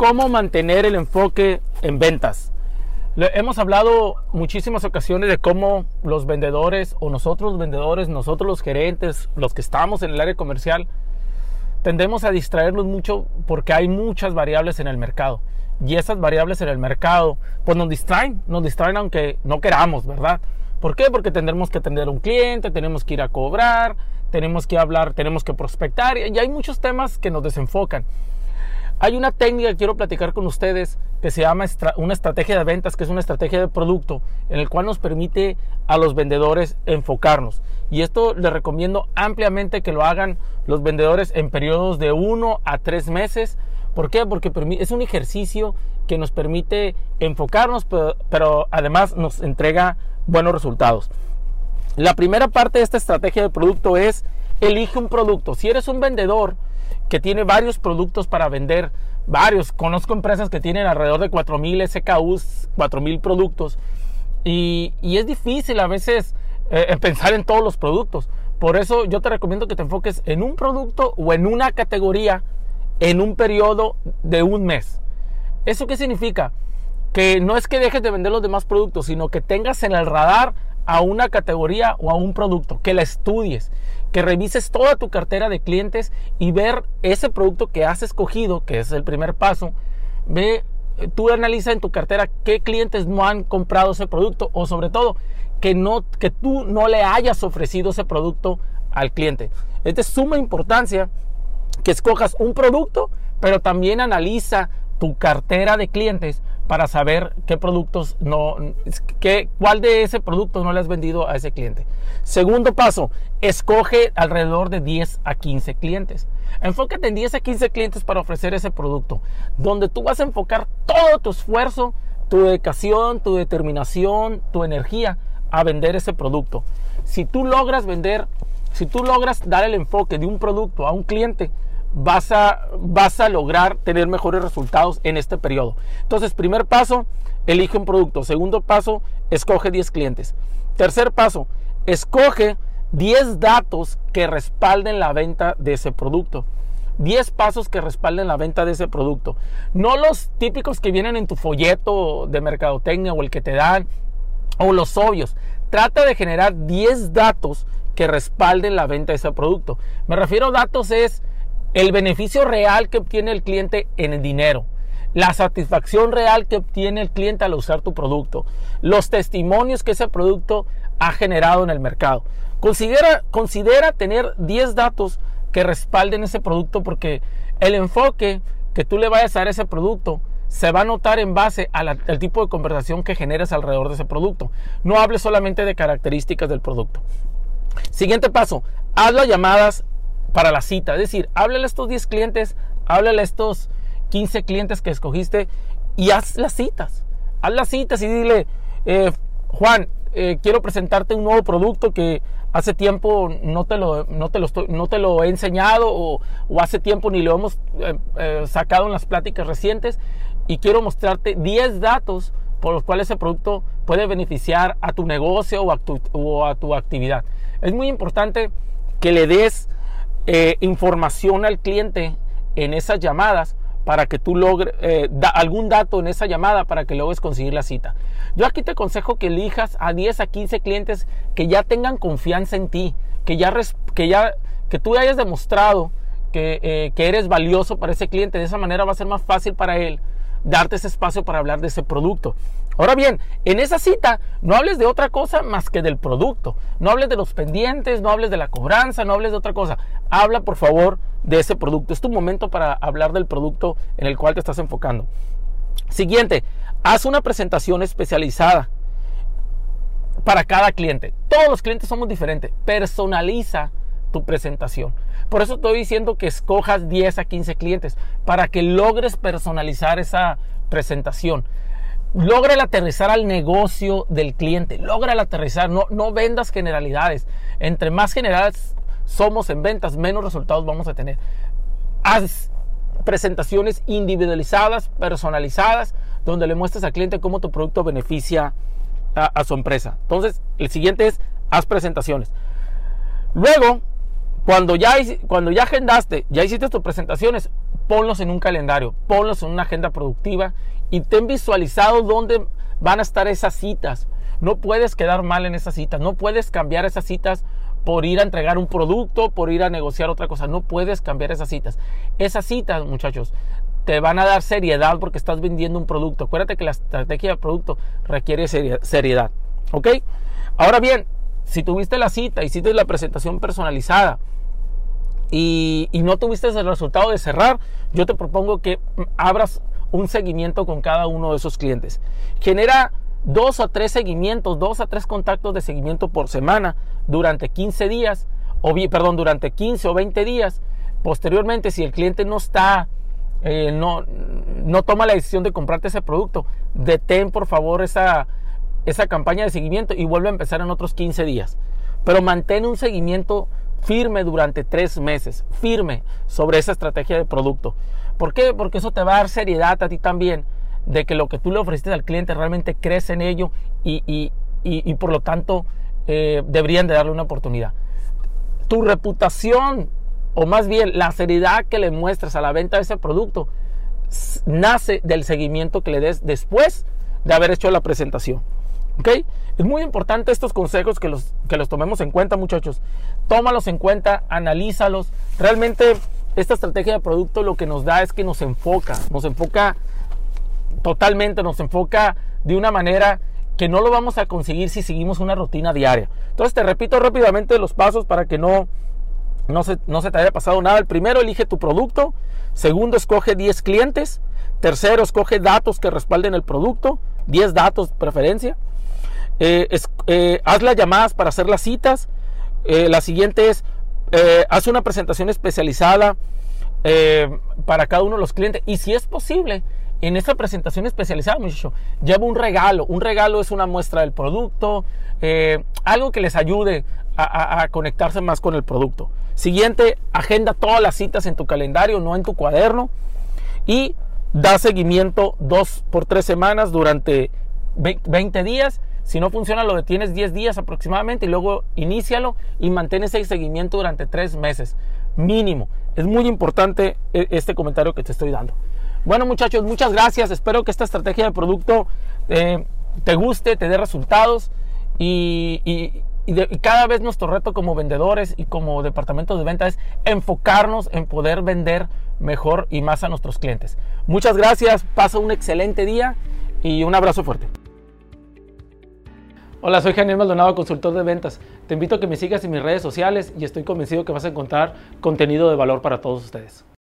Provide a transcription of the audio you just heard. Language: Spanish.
cómo mantener el enfoque en ventas. hemos hablado muchísimas ocasiones de cómo los vendedores o nosotros los vendedores, nosotros los gerentes, los que estamos en el área comercial, tendemos a distraernos mucho porque hay muchas variables en el mercado. Y esas variables en el mercado, pues nos distraen, nos distraen aunque no queramos, ¿verdad? ¿Por qué? Porque tendremos que atender a un cliente, tenemos que ir a cobrar, tenemos que hablar, tenemos que prospectar y hay muchos temas que nos desenfocan. Hay una técnica que quiero platicar con ustedes que se llama una estrategia de ventas, que es una estrategia de producto, en el cual nos permite a los vendedores enfocarnos. Y esto les recomiendo ampliamente que lo hagan los vendedores en periodos de uno a tres meses. ¿Por qué? Porque es un ejercicio que nos permite enfocarnos, pero, pero además nos entrega buenos resultados. La primera parte de esta estrategia de producto es elige un producto. Si eres un vendedor, que tiene varios productos para vender, varios. Conozco empresas que tienen alrededor de 4000 SKUs, 4000 productos. Y, es difícil a veces eh, pensar en todos los productos. Por eso yo te recomiendo que te enfoques en un producto o en una categoría en un periodo de un mes. ¿Eso qué significa? Que no es que dejes de vender los demás productos, sino que tengas en el radar a una categoría o a un producto, que la estudies, que revises toda tu cartera de clientes y ver ese producto que has escogido, que es el primer paso, ve, tú analiza en tu cartera qué clientes no han comprado ese producto o sobre todo que, no, que tú no le hayas ofrecido ese producto al cliente. Es de suma importancia que escojas un producto, pero también analiza tu cartera de clientes para saber qué productos no, qué, cuál de ese producto no le has vendido a ese cliente. Segundo paso, escoge alrededor de 10 a 15 clientes. Enfócate en 10 a 15 clientes para ofrecer ese producto, donde tú vas a enfocar todo tu esfuerzo, tu dedicación, tu determinación, tu energía a vender ese producto. Si tú logras vender, si tú logras dar el enfoque de un producto a un cliente, vas a, vas a lograr tener mejores resultados en este periodo. Entonces, primer paso, elige un producto. Segundo paso, escoge 10 clientes. Tercer paso, escoge 10 datos que respalden la venta de ese producto. 10 pasos que respalden la venta de ese producto. No los típicos que vienen en tu folleto de mercadotecnia o el que te dan, o los obvios. Trata de generar 10 datos que respalden la venta de ese producto. Me refiero a datos es el beneficio real que obtiene el cliente en el dinero, la satisfacción real que obtiene el cliente al usar tu producto, los testimonios que ese producto ha generado en el mercado. Considera, considera tener 10 datos que respalden ese producto porque el enfoque que tú le vayas a dar a ese producto se va a notar en base al tipo de conversación que generes alrededor de ese producto. No hables solamente de características del producto. Siguiente paso, haz las llamadas para la cita. Es decir, háblale a estos 10 clientes, háblale a estos 15 clientes que escogiste y haz las citas. Haz las citas y dile, eh, Juan, eh, quiero presentarte un nuevo producto que hace tiempo no te lo, no te lo, no te lo he enseñado o, hace tiempo ni lo hemos eh, sacado en las pláticas recientes y quiero mostrarte 10 datos por los cuales ese producto puede beneficiar a tu negocio o a tu, o a tu actividad. Es muy importante que le des eh, información al cliente en esas llamadas para que tú logres eh, algún dato en esa llamada para que logres conseguir la cita. Yo aquí te aconsejo que elijas a 10 a 15 clientes que ya tengan confianza en ti, que ya, que ya que tú hayas demostrado que, eh, que eres valioso para ese cliente. De esa manera va a ser más fácil para él darte ese espacio para hablar de ese producto. Ahora bien, en esa cita no hables de otra cosa más que del producto. No hables de los pendientes, no hables de la cobranza, no hables de otra cosa. Habla por favor de ese producto. Es tu momento para hablar del producto en el cual te estás enfocando. Siguiente, haz una presentación especializada para cada cliente. Todos los clientes somos diferentes. Personaliza tu presentación. Por eso estoy diciendo que escojas 10 a 15 clientes para que logres personalizar esa presentación. Logra aterrizar al negocio del cliente. Logra aterrizar. No, no vendas generalidades. Entre más generales somos en ventas, menos resultados vamos a tener. Haz presentaciones individualizadas, personalizadas, donde le muestres al cliente cómo tu producto beneficia a, a su empresa. Entonces, el siguiente es haz presentaciones. Luego, Cuando ya, cuando ya agendaste, ya hiciste tus presentaciones, ponlos en un calendario, ponlos en una agenda productiva y ten visualizado dónde van a estar esas citas. No puedes quedar mal en esas citas, no puedes cambiar esas citas por ir a entregar un producto, por ir a negociar otra cosa. No puedes cambiar esas citas. Esas citas, muchachos, te van a dar seriedad porque estás vendiendo un producto. Acuérdate que la estrategia de producto requiere seriedad. ¿Ok? Ahora bien, si tuviste la cita, hiciste la presentación personalizada y, no tuviste el resultado de cerrar, yo te propongo que abras un seguimiento con cada uno de esos clientes. Genera dos o tres seguimientos, dos a tres contactos de seguimiento por semana durante 15 días, o perdón, durante 15 o 20 días. Posteriormente, si el cliente no está, eh, no, no toma la decisión de comprarte ese producto, detén por favor esa, esa campaña de seguimiento y vuelve a empezar en otros 15 días. Pero mantén un seguimiento firme durante tres meses, firme sobre esa estrategia de producto. ¿Por qué? Porque eso te va a dar seriedad a ti también de que lo que tú le ofreciste al cliente realmente crece en ello y, por lo tanto eh, deberían de darle una oportunidad. Tu reputación, o más bien la seriedad que le muestras a la venta de ese producto, nace del seguimiento que le des después de haber hecho la presentación. Es muy importante estos consejos que los, que los tomemos en cuenta, muchachos. Tómalos en cuenta, analízalos. Realmente esta estrategia de producto lo que nos da es que nos enfoca, nos enfoca totalmente, nos enfoca de una manera que no lo vamos a conseguir si seguimos una rutina diaria. Entonces te repito rápidamente los pasos para que no, no, se, no se te haya pasado nada. El primero, elige tu producto. Segundo, escoge 10 clientes. Tercero, escoge datos que respalden el producto. 10 datos preferencia. Eh, eh, haz las llamadas para hacer las citas. Eh, la siguiente es, haz una presentación especializada para cada uno de los clientes. Y si es posible, en esta presentación especializada, muchacho, lleva un regalo. Un regalo es una muestra del producto, algo que les ayude a, conectarse más con el producto. Siguiente, agenda todas las citas en tu calendario, no en tu cuaderno. Y da seguimiento dos por tres semanas durante 20 días. Si no funciona, lo detienes 10 días aproximadamente y luego inícialo y mantén ese seguimiento durante tres meses mínimo. Es muy importante eh, este comentario que te estoy dando. Bueno muchachos, muchas gracias. Espero que esta estrategia de producto eh, te guste, te dé resultados y, cada vez nuestro reto como vendedores y como departamento de venta es enfocarnos en poder vender mejor y más a nuestros clientes. Muchas gracias, pasa un excelente día y un abrazo fuerte. Hola, soy Daniel Maldonado, consultor de ventas. Te invito a que me sigas en mis redes sociales y estoy convencido que vas a encontrar contenido de valor para todos ustedes.